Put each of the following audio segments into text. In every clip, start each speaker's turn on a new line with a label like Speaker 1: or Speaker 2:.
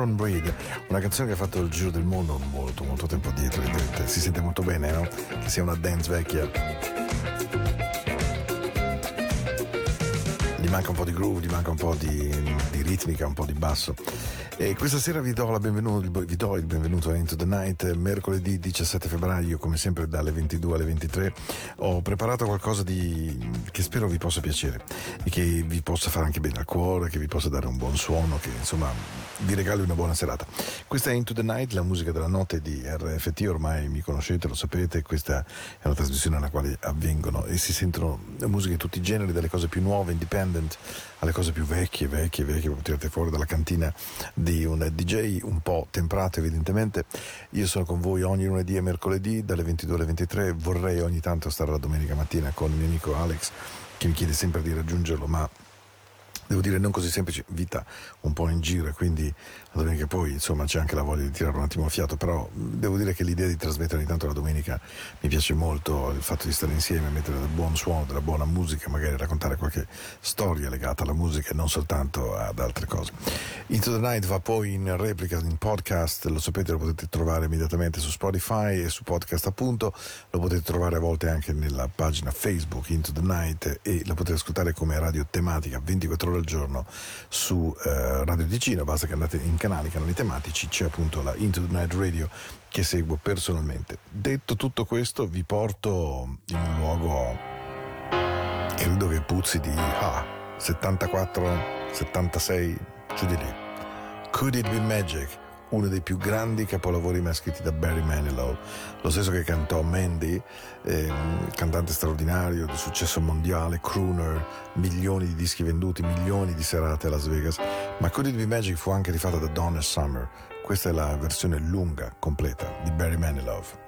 Speaker 1: Sharon Breed, una canzone che ha fatto il giro del mondo molto molto tempo dietro, si sente molto bene, no? Che sia una dance vecchia. Gli manca un po' di groove, gli manca un po' di, di ritmica, un po' di basso. E questa sera vi do, vi do, il benvenuto a Into the Night, mercoledì 17 febbraio, come sempre dalle 22 alle 23. Ho preparato qualcosa di, che spero vi possa piacere e che vi possa fare anche bene al cuore, che vi possa dare un buon suono, che insomma vi regali una buona serata. Questa è Into the Night, la musica della notte di RFT, ormai mi conoscete, lo sapete, questa è una trasmissione nella quale avvengono e si sentono musiche di tutti i generi, dalle cose più nuove, independent, alle cose più vecchie, vecchie, vecchie, tirate fuori dalla cantina di un DJ un po' temprato evidentemente. Io sono con voi ogni lunedì e mercoledì dalle 22 alle 23, vorrei ogni tanto stare la domenica mattina con il mio amico Alex che mi chiede sempre di raggiungerlo, ma devo dire non così semplice, vita un po' in giro quindi la domenica poi insomma c'è anche la voglia di tirare un attimo fiato, però devo dire che l'idea di trasmettere ogni tanto la domenica mi piace molto, il fatto di stare insieme, mettere del buon suono, della buona musica, magari raccontare qualche storia legata alla musica e non soltanto ad altre cose. Into the Night va poi in replica, in podcast, lo sapete, lo potete trovare immediatamente su Spotify e su podcast appunto, lo potete trovare a volte anche nella pagina Facebook Into the Night e lo potete ascoltare come radio tematica 24 ore al giorno su eh, Radio Ticino, basta che andate in canali, canali tematici, c'è appunto la Into the Night Radio che seguo personalmente. Detto tutto questo, vi porto in un luogo credo che puzzi di ah, 74, 76, giù di lì. Could It Be Magic? Uno dei più grandi capolavori mai scritti da Barry Manilow, lo stesso che cantò Mandy, eh, cantante straordinario di successo mondiale, crooner, milioni di dischi venduti, milioni di serate a Las Vegas, ma Could It Be Magic fu anche rifatta da Donna Summer. Questa è la versione lunga, completa di Barry Manilow.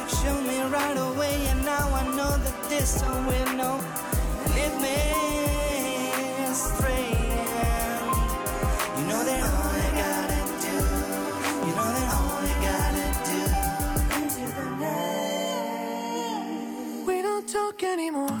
Speaker 2: It right away, and now I know that this all will know, and it may stray. You know that all you gotta do, you know that all you gotta do. Into the night.
Speaker 3: We don't talk anymore.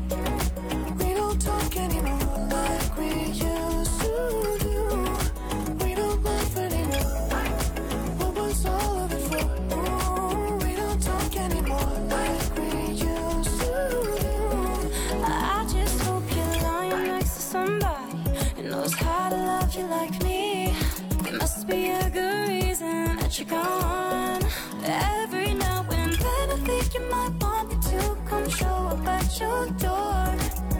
Speaker 4: Your door.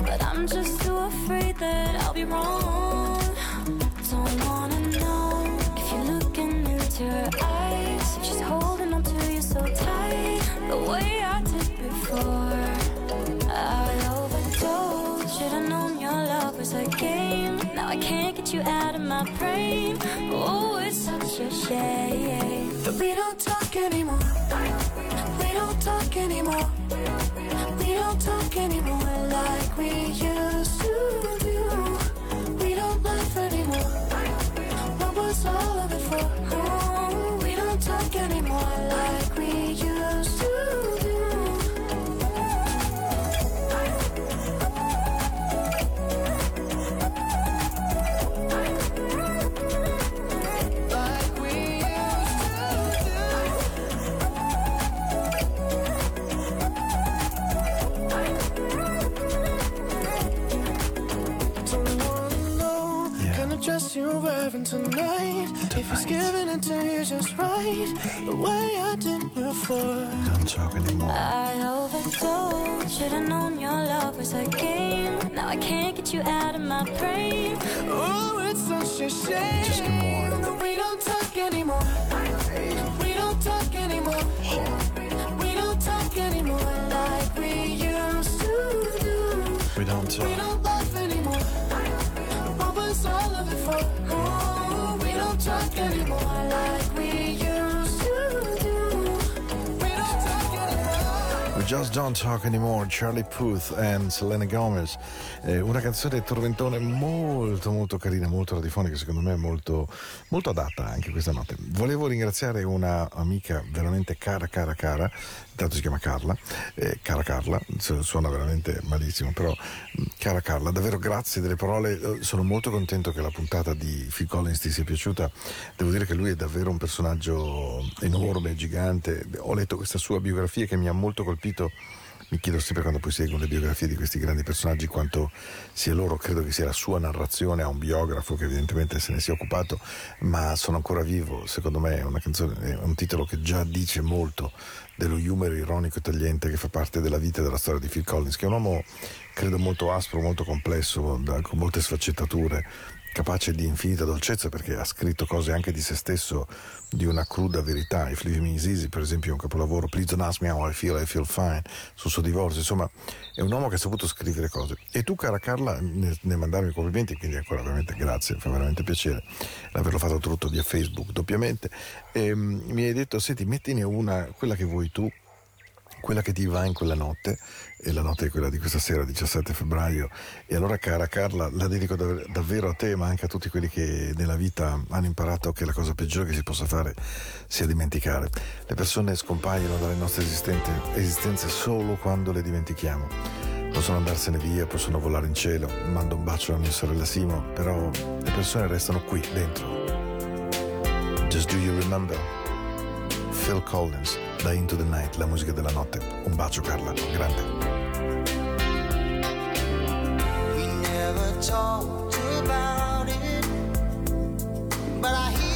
Speaker 4: But I'm just too afraid that I'll be wrong. Don't wanna know if you're looking into her eyes. She's holding on to you so tight, the way I did before. I overdosed. Should've known your love was a game. Now I can't get you out of my brain. Oh, it's such a shame.
Speaker 3: That we don't talk anymore. We don't talk anymore. Talk anymore like we used wearing tonight. If he's giving it to you just right, the way I did before.
Speaker 1: Don't talk anymore.
Speaker 4: I overdosed. Should've known your love was a game. Now I can't get you out of my brain.
Speaker 3: Oh, it's such a shame
Speaker 1: Just get more.
Speaker 3: that we don't talk anymore. We don't talk anymore. We don't talk anymore like we used to do.
Speaker 1: We don't
Speaker 3: We
Speaker 1: talk.
Speaker 3: don't talk anymore like we used to do. We don't talk anymore.
Speaker 1: We Just Don't Talk Anymore, Charlie Puth and Selena Gomez. Eh, una canzone tormentone molto molto carina, molto radiofonica, secondo me molto, molto adatta anche questa notte. Volevo ringraziare una amica veramente cara, cara, cara, intanto si chiama Carla, eh, cara Carla, su- suona veramente malissimo, però mh, cara Carla, davvero grazie delle parole, Eh, sono molto contento che la puntata di Phil Collins ti sia piaciuta, devo dire che lui è davvero un personaggio enorme, gigante, ho letto questa sua biografia che mi ha molto colpito mi chiedo sempre quando poi seguo le biografie di questi grandi personaggi quanto sia loro, credo che sia la sua narrazione a un biografo che evidentemente se ne sia occupato, ma sono ancora vivo, secondo me è canzone, è un titolo che già dice molto dello humor ironico e tagliente che fa parte della vita e della storia di Phil Collins, che è un uomo credo molto aspro, molto complesso, con molte sfaccettature, capace di infinita dolcezza perché ha scritto cose anche di se stesso di una cruda verità. I Is Easy, per esempio, è un capolavoro. Please don't ask me how I feel, I feel fine, sul suo divorzio. Insomma, è un uomo che ha saputo scrivere cose. E tu, cara Carla, ne, ne mandarmi complimenti, quindi ancora veramente grazie, fa veramente piacere l'averlo fatto tutto via Facebook doppiamente. E, mm, mi hai detto, senti, mettine una, quella che vuoi tu, quella che ti va in quella notte, e la notte è quella di questa sera, 17 febbraio. E allora, cara Carla, la dedico dav- davvero a te, ma anche a tutti quelli che nella vita hanno imparato che la cosa peggiore che si possa fare sia dimenticare. Le persone scompaiono dalle nostre esistenze solo quando le dimentichiamo. Possono andarsene via, possono volare in cielo, mando un bacio a mia sorella Simo, però le persone restano qui, dentro. Just do you remember? Phil Collins, da Into the Night, la musica della notte. Un bacio Carla, grande.
Speaker 5: We never talked about it, but I hear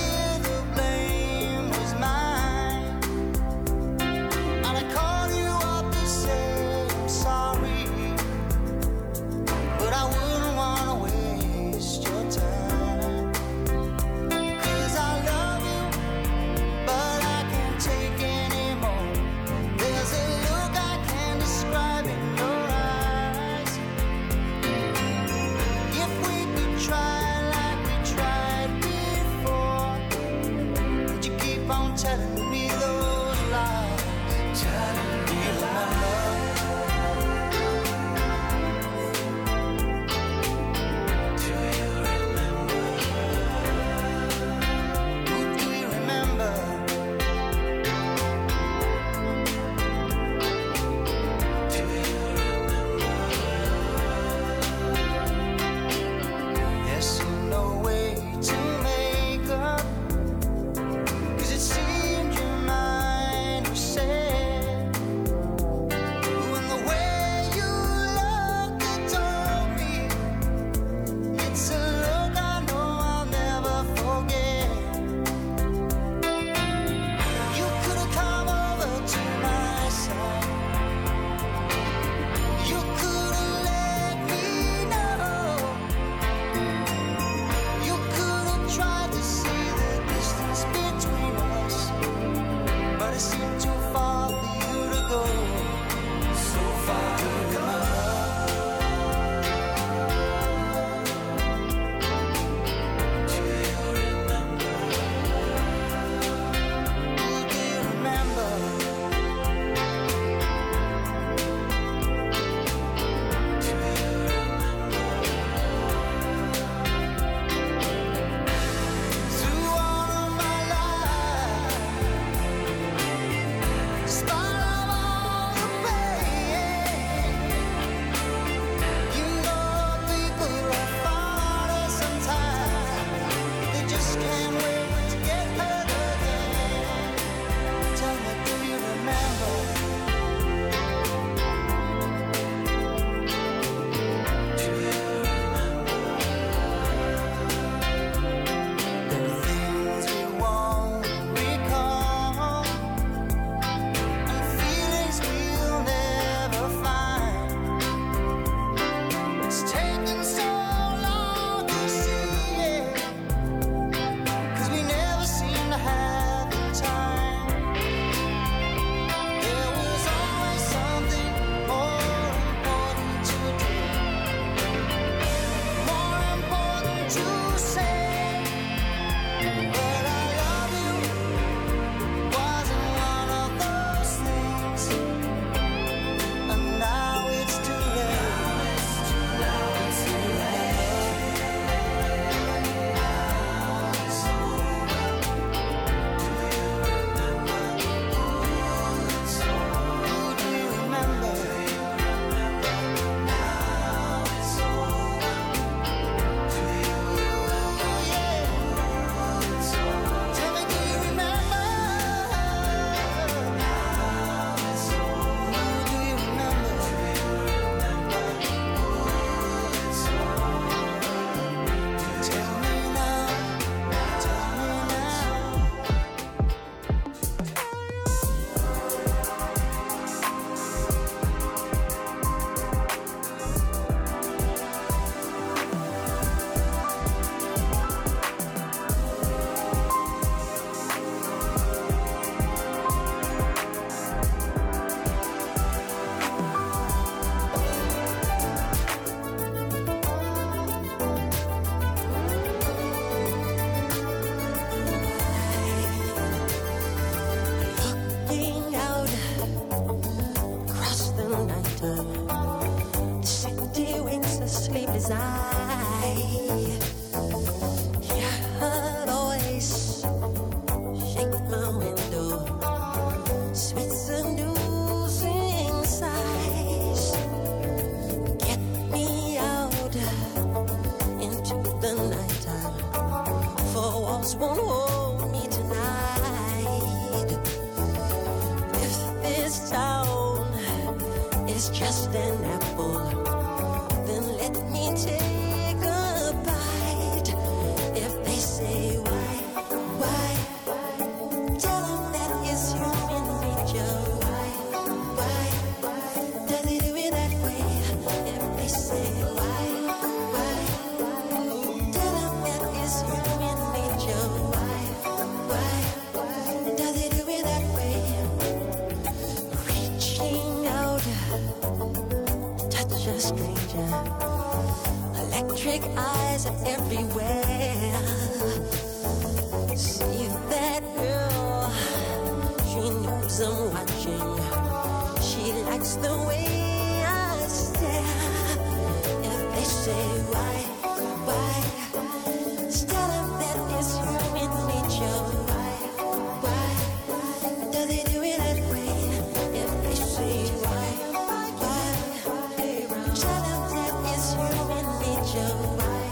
Speaker 6: tell them that it's human nature.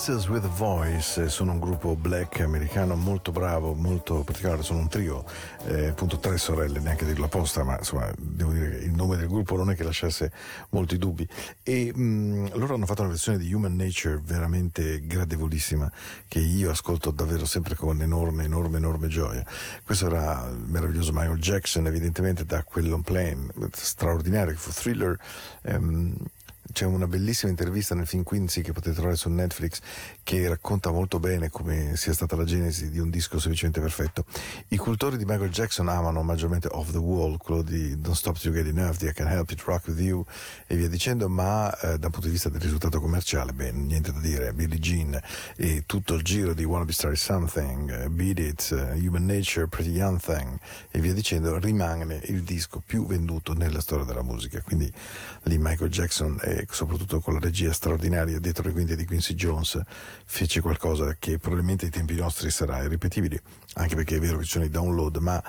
Speaker 1: Sisters with Voice eh, sono un gruppo black americano molto bravo, molto particolare, sono un trio, eh, appunto tre sorelle, neanche dirlo apposta, ma insomma devo dire che il nome del gruppo non è che lasciasse molti dubbi. E mh, loro hanno fatto una versione di Human Nature veramente gradevolissima, che io ascolto davvero sempre con enorme, enorme, enorme gioia. Questo era il meraviglioso Michael Jackson, evidentemente da quell'on plane straordinario che fu thriller. ehm, c'è una bellissima intervista nel film Quincy che potete trovare su Netflix che racconta molto bene come sia stata la genesi di un disco semplicemente perfetto. I cultori di Michael Jackson amano maggiormente Off the Wall, quello di Don't Stop You Get Enough, di I Can Help It Rock With You e via dicendo, ma eh, dal punto di vista del risultato commerciale, beh, niente da dire, Billie Jean e tutto il giro di Wanna Be Starry Something, eh, Beat It, eh, Human Nature, Pretty Young Thing e via dicendo, rimane il disco più venduto nella storia della musica. Quindi lì Michael Jackson soprattutto con la regia straordinaria dietro le quinte di Quincy Jones fece qualcosa che probabilmente ai tempi nostri sarà irripetibile, anche perché è vero che ci sono i download, ma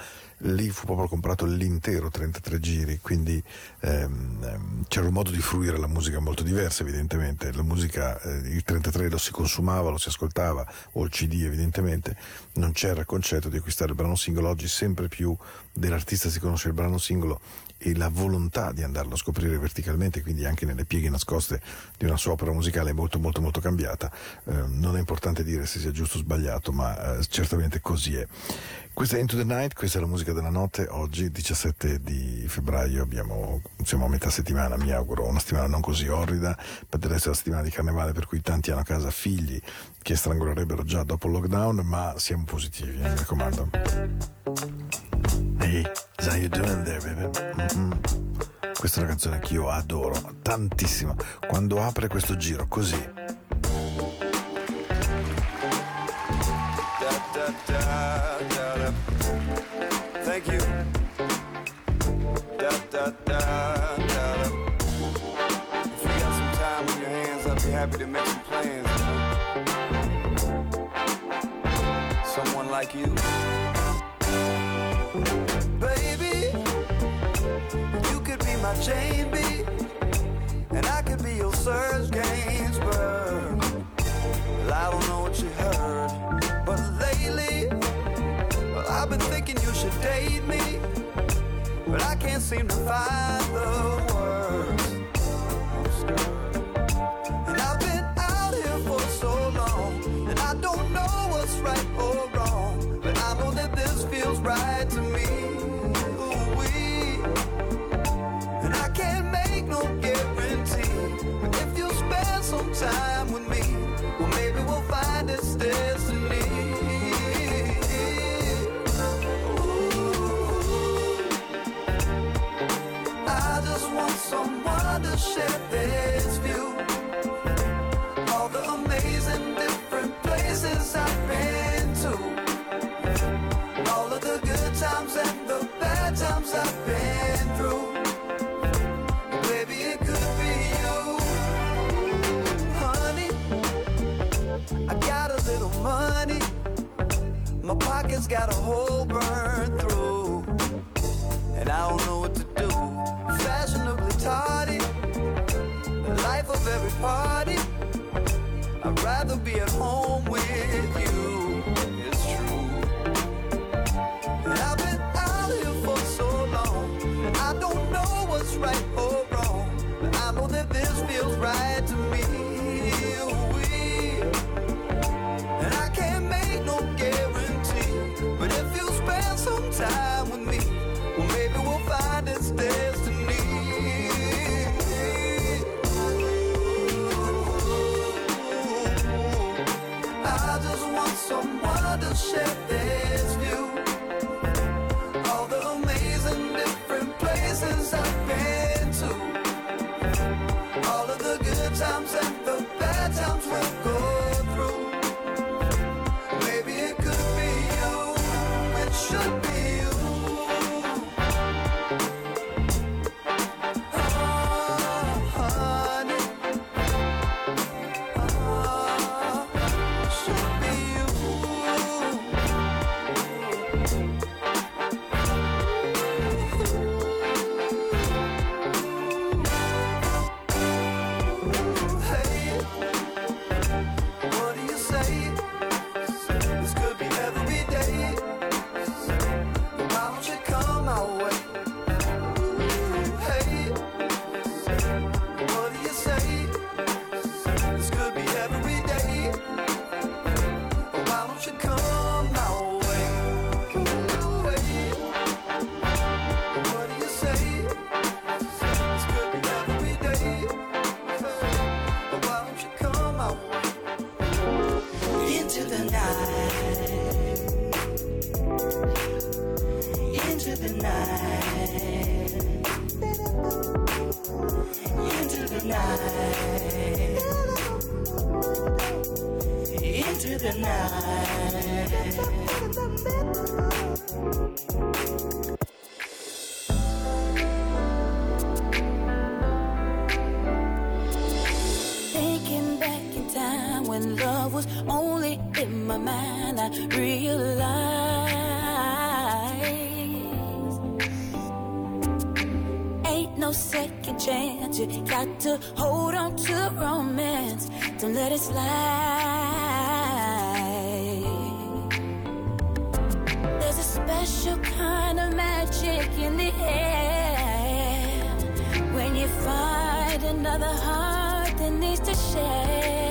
Speaker 1: lì fu proprio comprato l'intero 33 giri, quindi ehm, ehm, c'era un modo di fruire la musica molto diverso evidentemente, la musica, eh, il 33 lo si consumava, lo si ascoltava, o il CD evidentemente, non c'era il concetto di acquistare il brano singolo, oggi sempre più dell'artista si conosce il brano singolo e la volontà di andarlo a scoprire verticalmente, quindi anche nelle pieghe nascoste di una sua opera musicale molto molto molto cambiata. Eh, non è importante dire se sia giusto o sbagliato, ma eh, certamente così è. Questa è Into the Night, questa è la musica della notte, oggi 17 di febbraio abbiamo, siamo a metà settimana, mi auguro, una settimana non così orrida, per del resto è la settimana di carnevale per cui tanti hanno a casa figli che strangolerebbero già dopo il lockdown, ma siamo positivi, eh, mi raccomando. Hey, how you doing there, baby? Mhm. Questa è una canzone che io adoro tantissimo. Quando apre questo giro così.
Speaker 7: da, da, da. Thank you. If you got some time on your hands, I'd be happy to make some plans. Someone like you. Baby, you could be my B. And I could be your Serge Gainsbourg. Well, I don't know what you heard, but lately, well, I've been thinking you should date me, but I can't seem to find the words. Times I've been through. Baby, it could be you, honey. I got a little money. My pockets got a hole burned through. And I don't know what to do. Fashionably tardy. The life of every party. Right
Speaker 8: when love was only in my mind, I realized ain't no second chance. You got to hold on to romance, don't let it slide. There's a special kind of magic in the air when you find another heart that needs to share.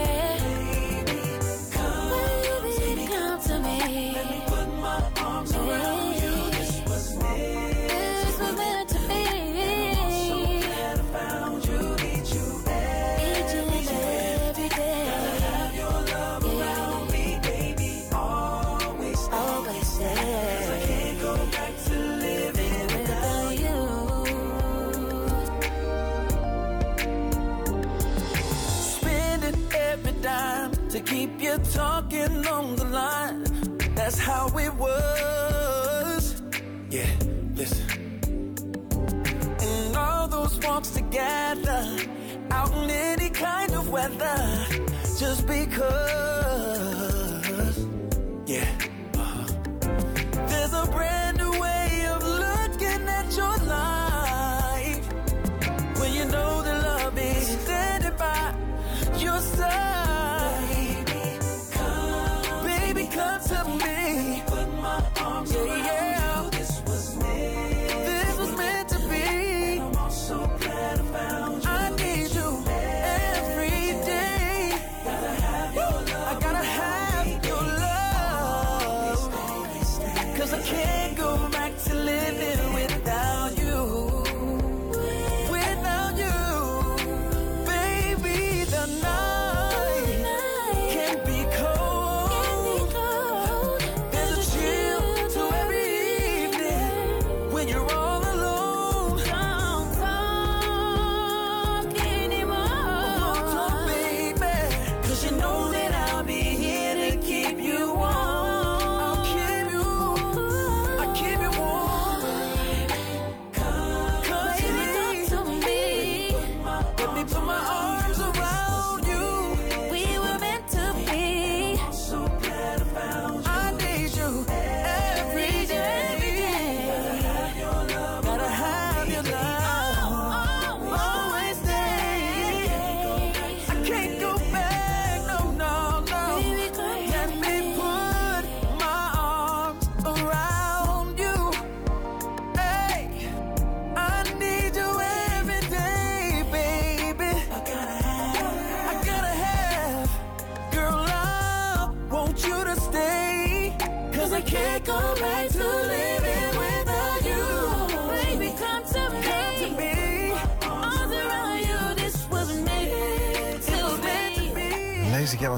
Speaker 9: Talking on the line. That's how it was. Yeah, listen. And all those walks together, out in any kind of weather, just because.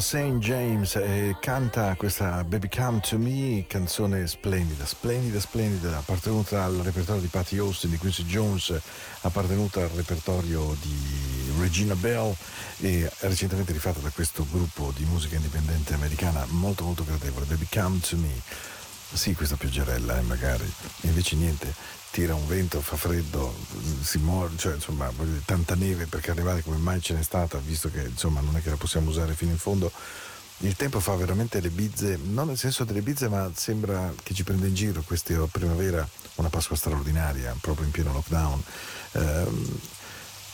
Speaker 1: St. James e canta questa Baby Come to Me, canzone splendida, splendida, splendida, appartenuta al repertorio di Patty Austin, di Quincy Jones, appartenuta al repertorio di Regina Bell e recentemente rifatta da questo gruppo di musica indipendente americana molto molto gradevole, Baby Come to Me. Sì, questa pioggerella, eh, magari, invece niente, tira un vento, fa freddo, si muore, cioè insomma, tanta neve per carnevale come mai ce n'è stata, visto che insomma non è che la possiamo usare fino in fondo. Il tempo fa veramente le bizze, non nel senso delle bizze, ma sembra che ci prenda in giro questa primavera, una Pasqua straordinaria, proprio in pieno lockdown. Ehm,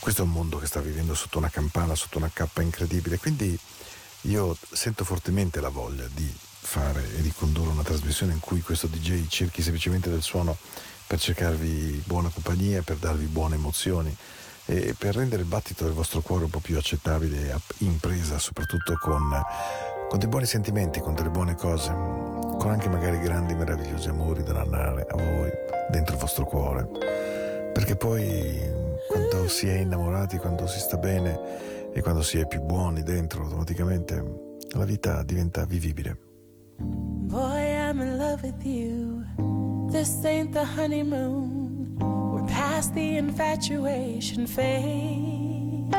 Speaker 1: questo è un mondo che sta vivendo sotto una campana, sotto una cappa incredibile, quindi io sento fortemente la voglia di fare e di condurre una trasmissione in cui questo DJ cerchi semplicemente del suono per cercarvi buona compagnia, per darvi buone emozioni e per rendere il battito del vostro cuore un po' più accettabile app- impresa, soprattutto con, con dei buoni sentimenti, con delle buone cose, con anche magari grandi, meravigliosi amori da narrare a voi dentro il vostro cuore. Perché poi quando si è innamorati, quando si sta bene e quando si è più buoni dentro, automaticamente la vita diventa vivibile.
Speaker 10: Boy, I'm in love with you. This ain't the honeymoon. We're past the infatuation phase.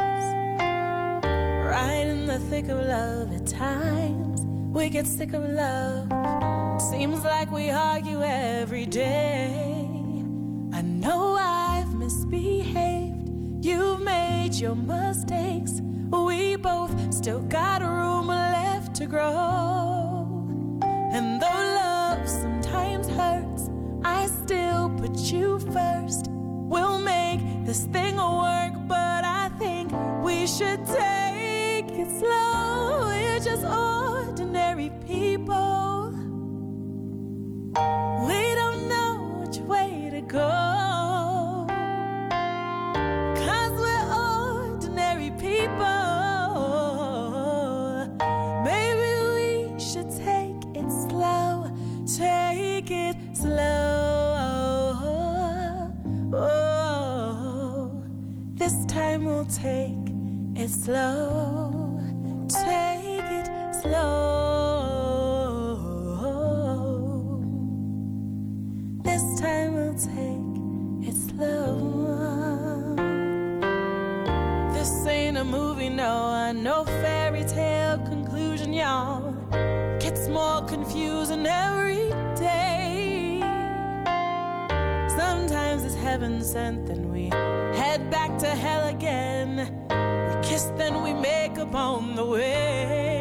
Speaker 10: Right in the thick of love at times. We get sick of love. Seems like we argue every day. I know I've misbehaved. You've made your mistakes. We both still got a room left to grow. And though love sometimes hurts, I still put you first. We'll make this thing work, but I think we should take it slow. We're just ordinary people. We don't know which way to go. This time we'll take it slow. Take it slow. This time we'll take it slow. This ain't a movie, no, no fairy tale conclusion, y'all. Gets more confusing every day. Sometimes it's heaven sent back to hell again. We kiss, then we make up on the way.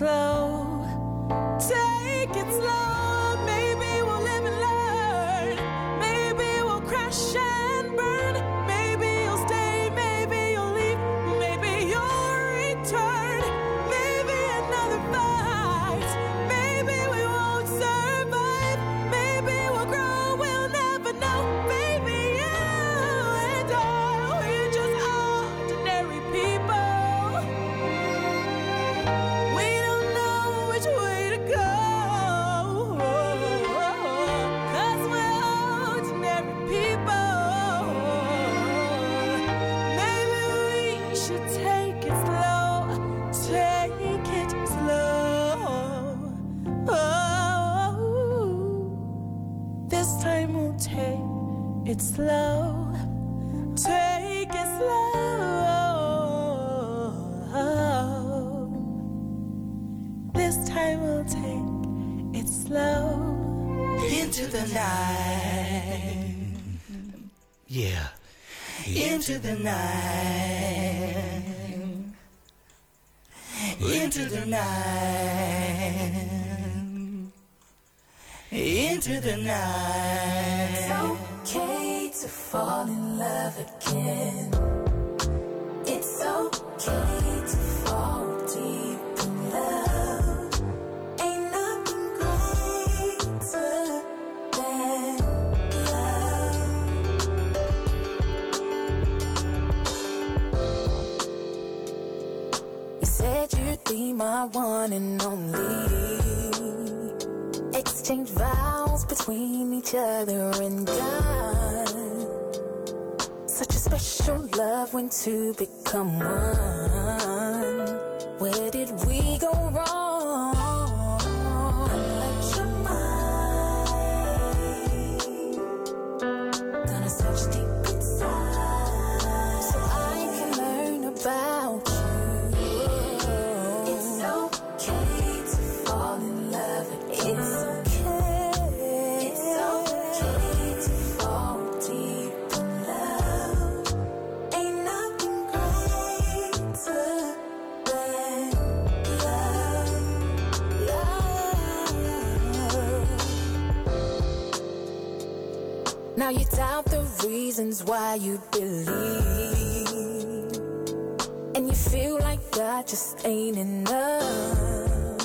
Speaker 10: slow
Speaker 2: into the night, into the night, into the night.
Speaker 11: It's okay to fall in love again. my one and only. Exchange vows between each other and God. Such a special love when two become one. Where did we go wrong? reasons why you believe. And you feel like God just ain't enough.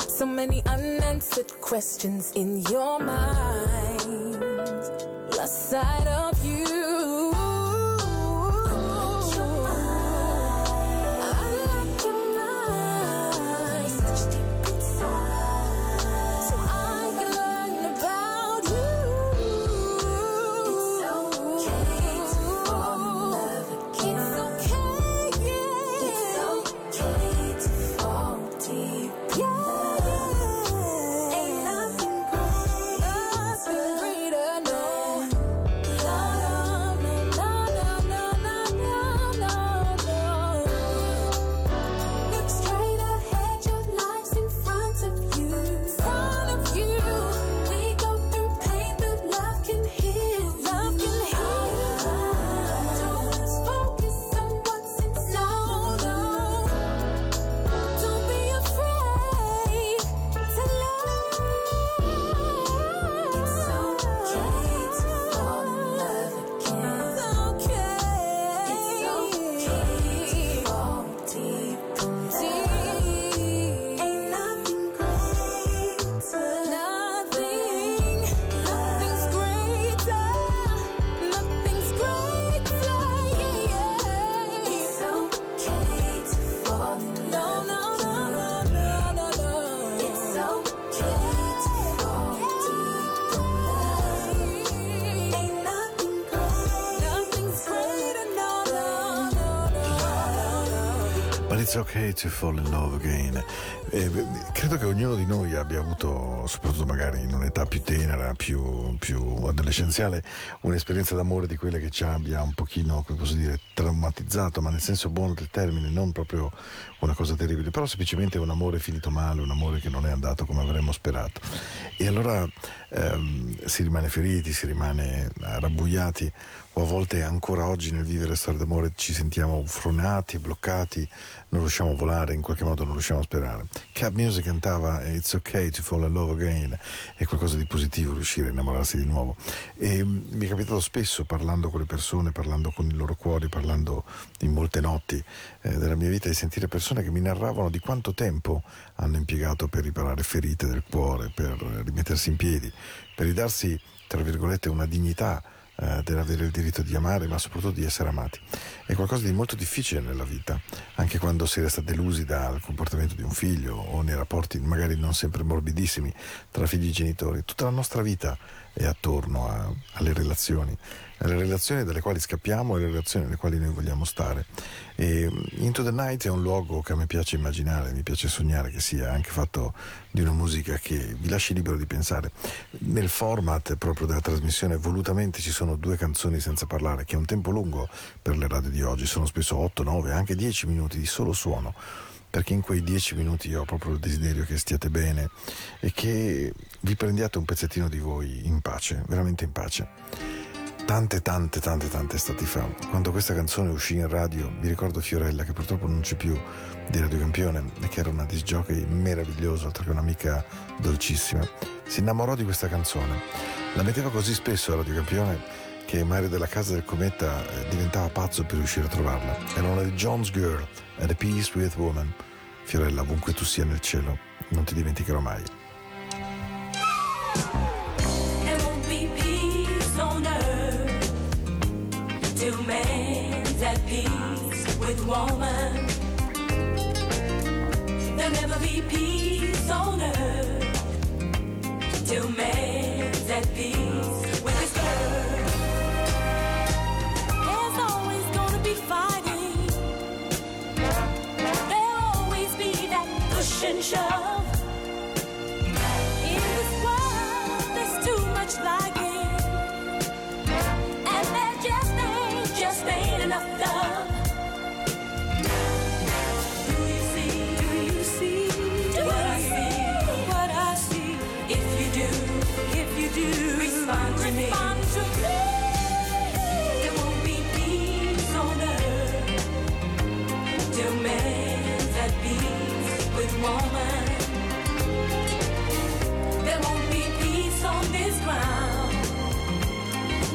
Speaker 11: So many unanswered questions in your mind. Okay to fall in love again.
Speaker 1: Eh, credo che ognuno di noi abbia avuto, soprattutto magari in un'età più tenera, più, più adolescenziale, un'esperienza d'amore di quelle che ci abbia un pochino, come posso dire, traumatizzato, ma nel senso buono del termine, non proprio una cosa terribile, però semplicemente un amore finito male, un amore che non è andato come avremmo sperato. E allora ehm, si rimane feriti, si rimane rabbuiati o a volte ancora oggi nel vivere storie d'amore ci sentiamo frenati, bloccati, non riusciamo a volare, in qualche modo non riusciamo a sperare. Cap Music cantava It's okay to fall in love again, è qualcosa di positivo riuscire a innamorarsi di nuovo. E mm, mi è capitato spesso parlando con le persone, parlando con i loro cuori, parlando in molte notti eh, della mia vita, di sentire persone che mi narravano di quanto tempo hanno impiegato per riparare ferite del cuore, per rimettersi in piedi, per ridarsi, tra virgolette, una dignità eh, dell'avere il diritto di amare, ma soprattutto di essere amati. È qualcosa di molto difficile nella vita, anche quando si resta delusi dal comportamento di un figlio o nei rapporti magari non sempre morbidissimi tra figli e genitori. Tutta la nostra vita è attorno a, alle relazioni, alle relazioni dalle quali scappiamo e alle relazioni nelle quali noi vogliamo stare. E mm, Into the Night è un luogo che a me piace immaginare, mi piace sognare che sia anche fatto di una musica che vi lasci libero di pensare. Nel format proprio della trasmissione volutamente ci sono due canzoni senza parlare, che è un tempo lungo per le radio di oggi, sono spesso 8, 9, anche 10 minuti di solo suono perché in quei dieci minuti io ho proprio il desiderio che stiate bene e che vi prendiate un pezzettino di voi in pace, veramente in pace. Tante, tante, tante, tante estati fa, quando questa canzone uscì in radio, mi ricordo Fiorella, che purtroppo non c'è più, di Radio Campione, e che era una disjockey meravigliosa, oltre che un'amica dolcissima, si innamorò di questa canzone. La metteva così spesso a Radio Campione che Mario della Casa del Cometa eh, diventava pazzo per riuscire a trovarla. Era una di John's Girl, At a Peace with Woman. Fiorella, ovunque tu sia nel cielo, non ti dimenticherò mai.
Speaker 8: Peace on earth till man's at peace 身上。Woman. There won't be peace on this ground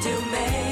Speaker 8: till man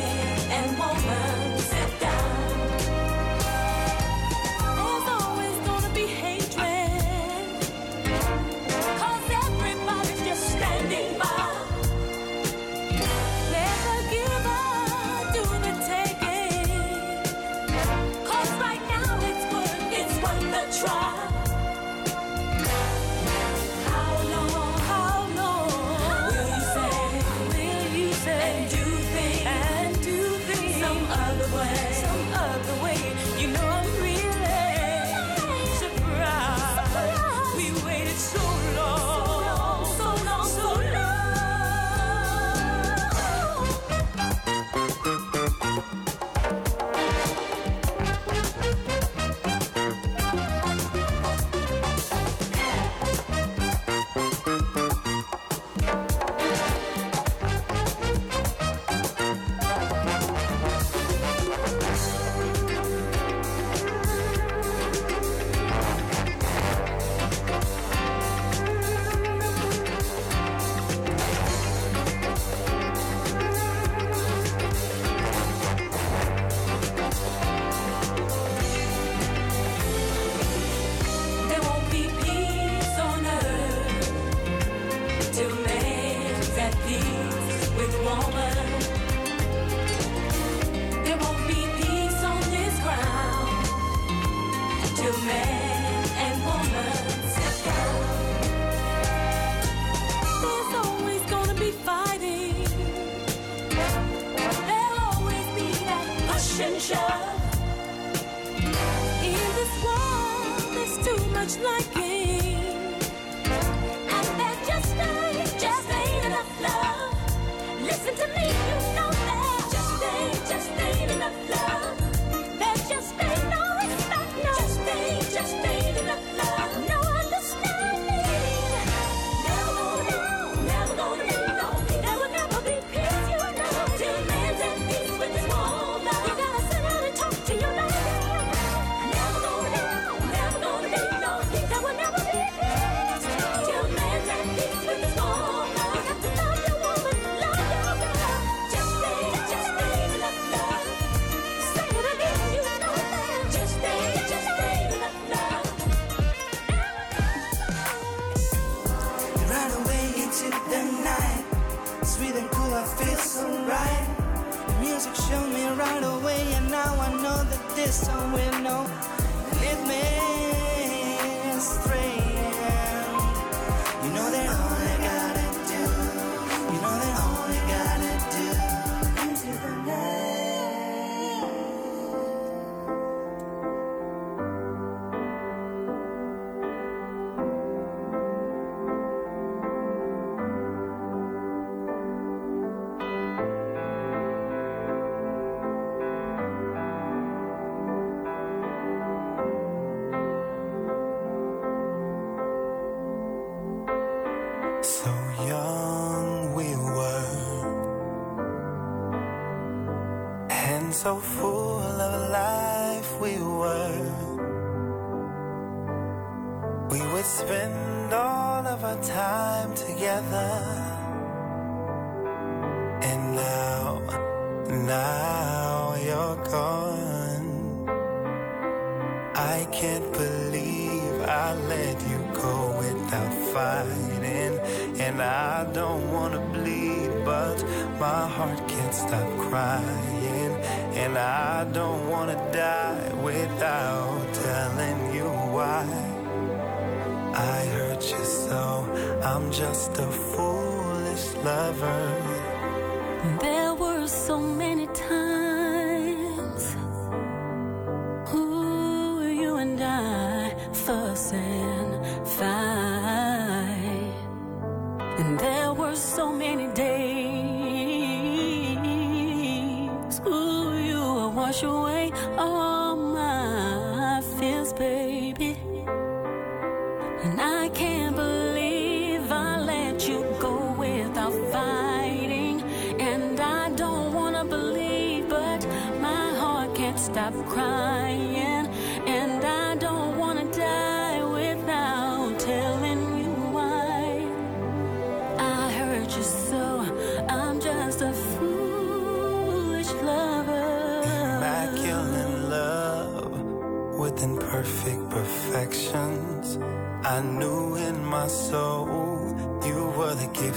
Speaker 8: so
Speaker 5: full. my heart can't stop crying. And I don't wanna die without telling you why. I hurt you so, I'm just a foolish lover.
Speaker 8: There were so many times. Ooh, you and I
Speaker 5: fussing.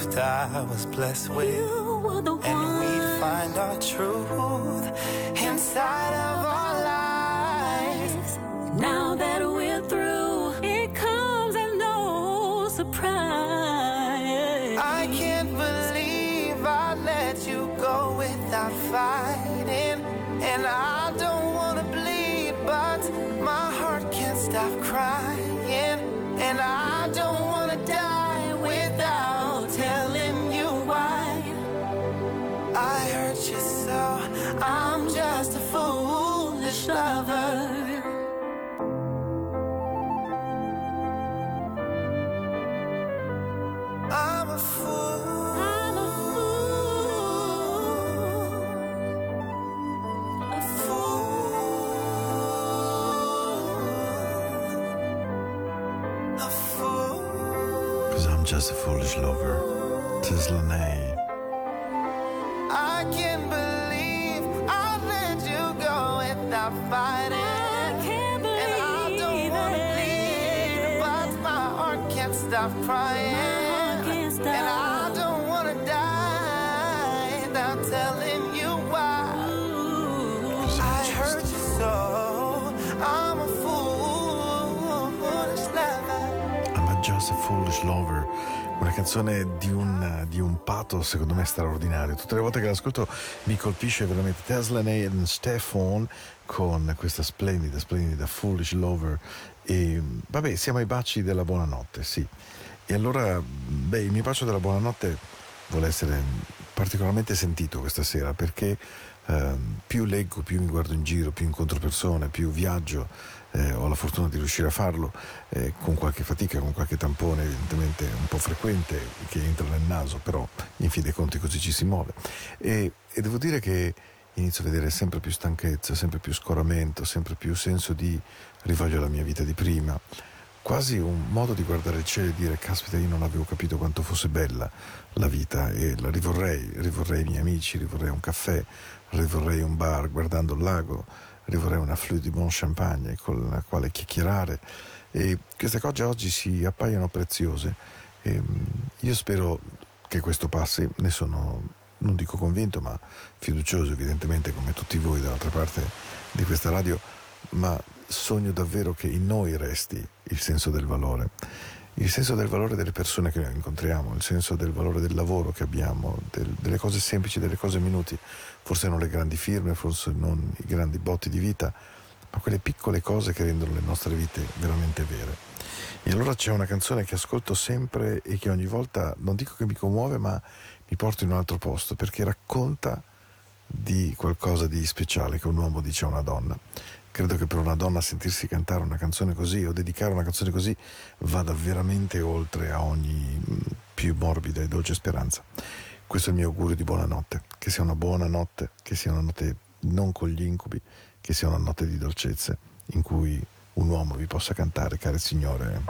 Speaker 5: gift I was blessed with.
Speaker 8: You were the one.
Speaker 5: And we find our truth inside just a foolish lover.
Speaker 1: Tis Linnae.
Speaker 5: I can't believe I let you go without fighting.
Speaker 8: I can't believe
Speaker 5: and I don't wanna bleed, but my heart can't stop crying.
Speaker 8: Can't stop.
Speaker 5: And I don't wanna die without telling you why. Ooh, I hurt you so. I'm a fool, foolish lover.
Speaker 1: I'm just a foolish lover. canzone di un, di un pato secondo me straordinario. Tutte le volte che l'ascolto mi colpisce veramente Tesla e Stefan con questa splendida, splendida Foolish Lover. E vabbè, siamo ai baci della buonanotte, sì. E allora, beh, il mio bacio della buonanotte vuole essere particolarmente sentito questa sera perché eh, più leggo, più mi guardo in giro, più incontro persone, più viaggio eh, ho la fortuna di riuscire a farlo eh, con qualche fatica, con qualche tampone evidentemente un po' frequente che entra nel naso, però in fin dei conti così ci si muove. E, e devo dire che inizio a vedere sempre più stanchezza, sempre più scoramento, sempre più senso di rivoglio la mia vita di prima. Quasi un modo di guardare il cielo e dire caspita io non avevo capito quanto fosse bella la vita e la rivorrei, rivorrei i miei amici, rivorrei un caffè, rivorrei un bar guardando il lago, rivorrei una flûte di buon champagne con la quale chiacchierare. E queste cose oggi si appaiono preziose. E mm, io spero che questo passi, ne sono non dico convinto ma fiducioso evidentemente come tutti voi dall'altra parte di questa radio, ma sogno davvero che in noi resti il senso del valore, il senso del valore delle persone che incontriamo, il senso del valore del lavoro che abbiamo, del, delle cose semplici, delle cose minuti, forse non le grandi firme, forse non i grandi botti di vita, ma quelle piccole cose che rendono le nostre vite veramente vere. E allora c'è una canzone che ascolto sempre e che ogni volta, non dico che mi commuove, ma mi porta in un altro posto, perché racconta di qualcosa di speciale che un uomo dice a una donna. Credo che per una donna sentirsi cantare una canzone così o dedicare una canzone così vada veramente oltre a ogni mm, più morbida e dolce speranza. Questo è il mio augurio di buonanotte, che sia una buona notte, che sia una notte non con gli incubi, che sia una notte di dolcezze in cui un uomo vi possa cantare, care signore.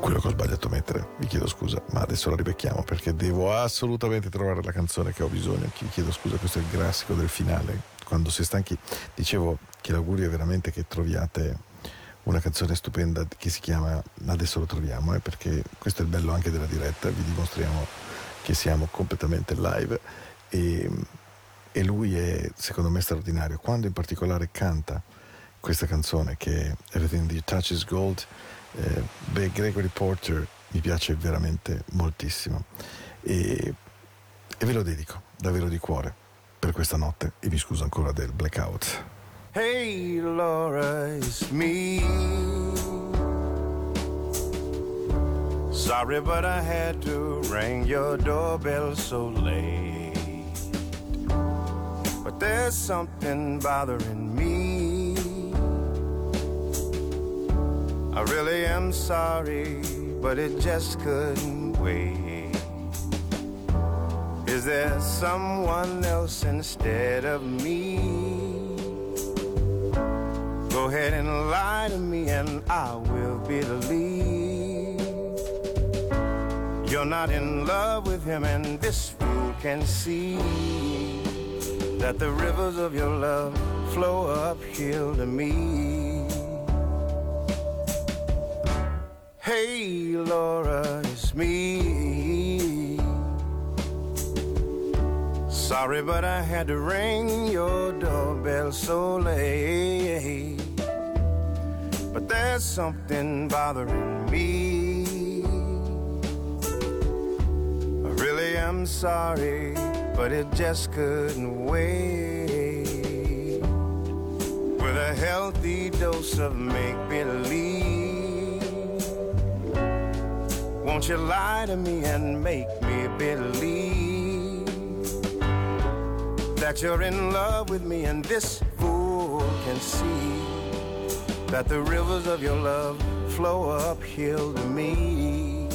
Speaker 1: Quello che ho sbagliato a mettere, vi chiedo scusa, ma adesso la ribecchiamo perché devo assolutamente trovare la canzone che ho bisogno. Vi chiedo scusa, questo è il classico del finale. Quando si stanchi, dicevo che l'augurio è veramente che troviate una canzone stupenda che si chiama Adesso lo troviamo, eh, perché questo è il bello anche della diretta, vi dimostriamo che siamo completamente live e, e lui è secondo me straordinario. Quando in particolare canta questa canzone che è Everything You Touch is Gold, eh, beh, Gregory Porter mi piace veramente moltissimo e, e ve lo dedico davvero di cuore per questa notte e mi scuso ancora del blackout.
Speaker 7: Hey Laura, it's me. Sorry, but I had to ring your doorbell so late. But there's something bothering me. I really am sorry, but it just couldn't wait. Is there someone else instead of me? Go ahead and lie to me, and I will believe you're not in love with him, and this fool can see that the rivers of your love flow uphill to me. Hey, Laura, it's me. Sorry, but I had to ring your doorbell so late. But there's something bothering me. I really am sorry, but it just couldn't wait. With a healthy dose of make believe, won't you lie to me and make me believe that you're in love with me and this fool can see that the rivers of your love flow uphill to me.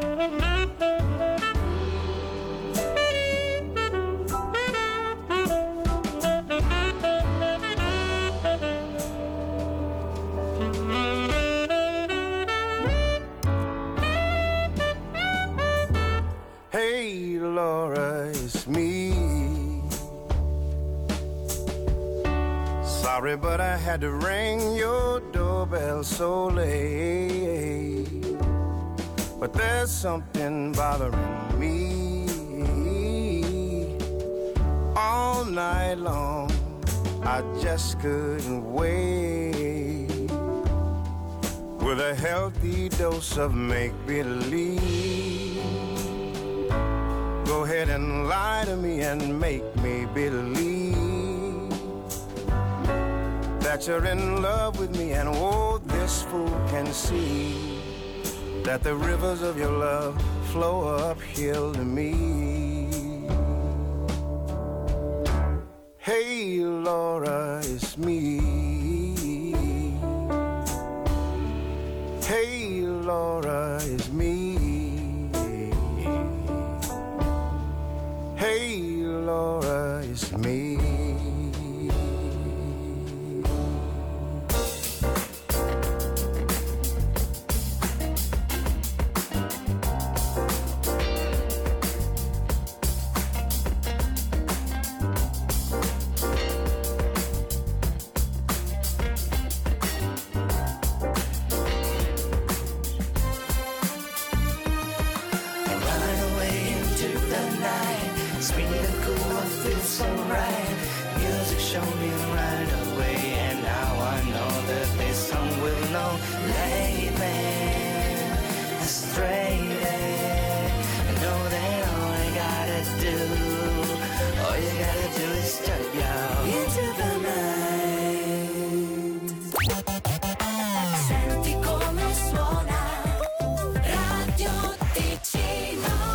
Speaker 7: Laura, it's me. Sorry, but I had to ring your doorbell so late. But there's something bothering me. All night long, I just couldn't wait.
Speaker 2: with a healthy dose of make believe. Go ahead and lie to me and make me believe that you're in love with me, and oh, this fool can see that the rivers of your love flow uphill to me. Hey, Laura, it's me. Hey, Laura, Laura,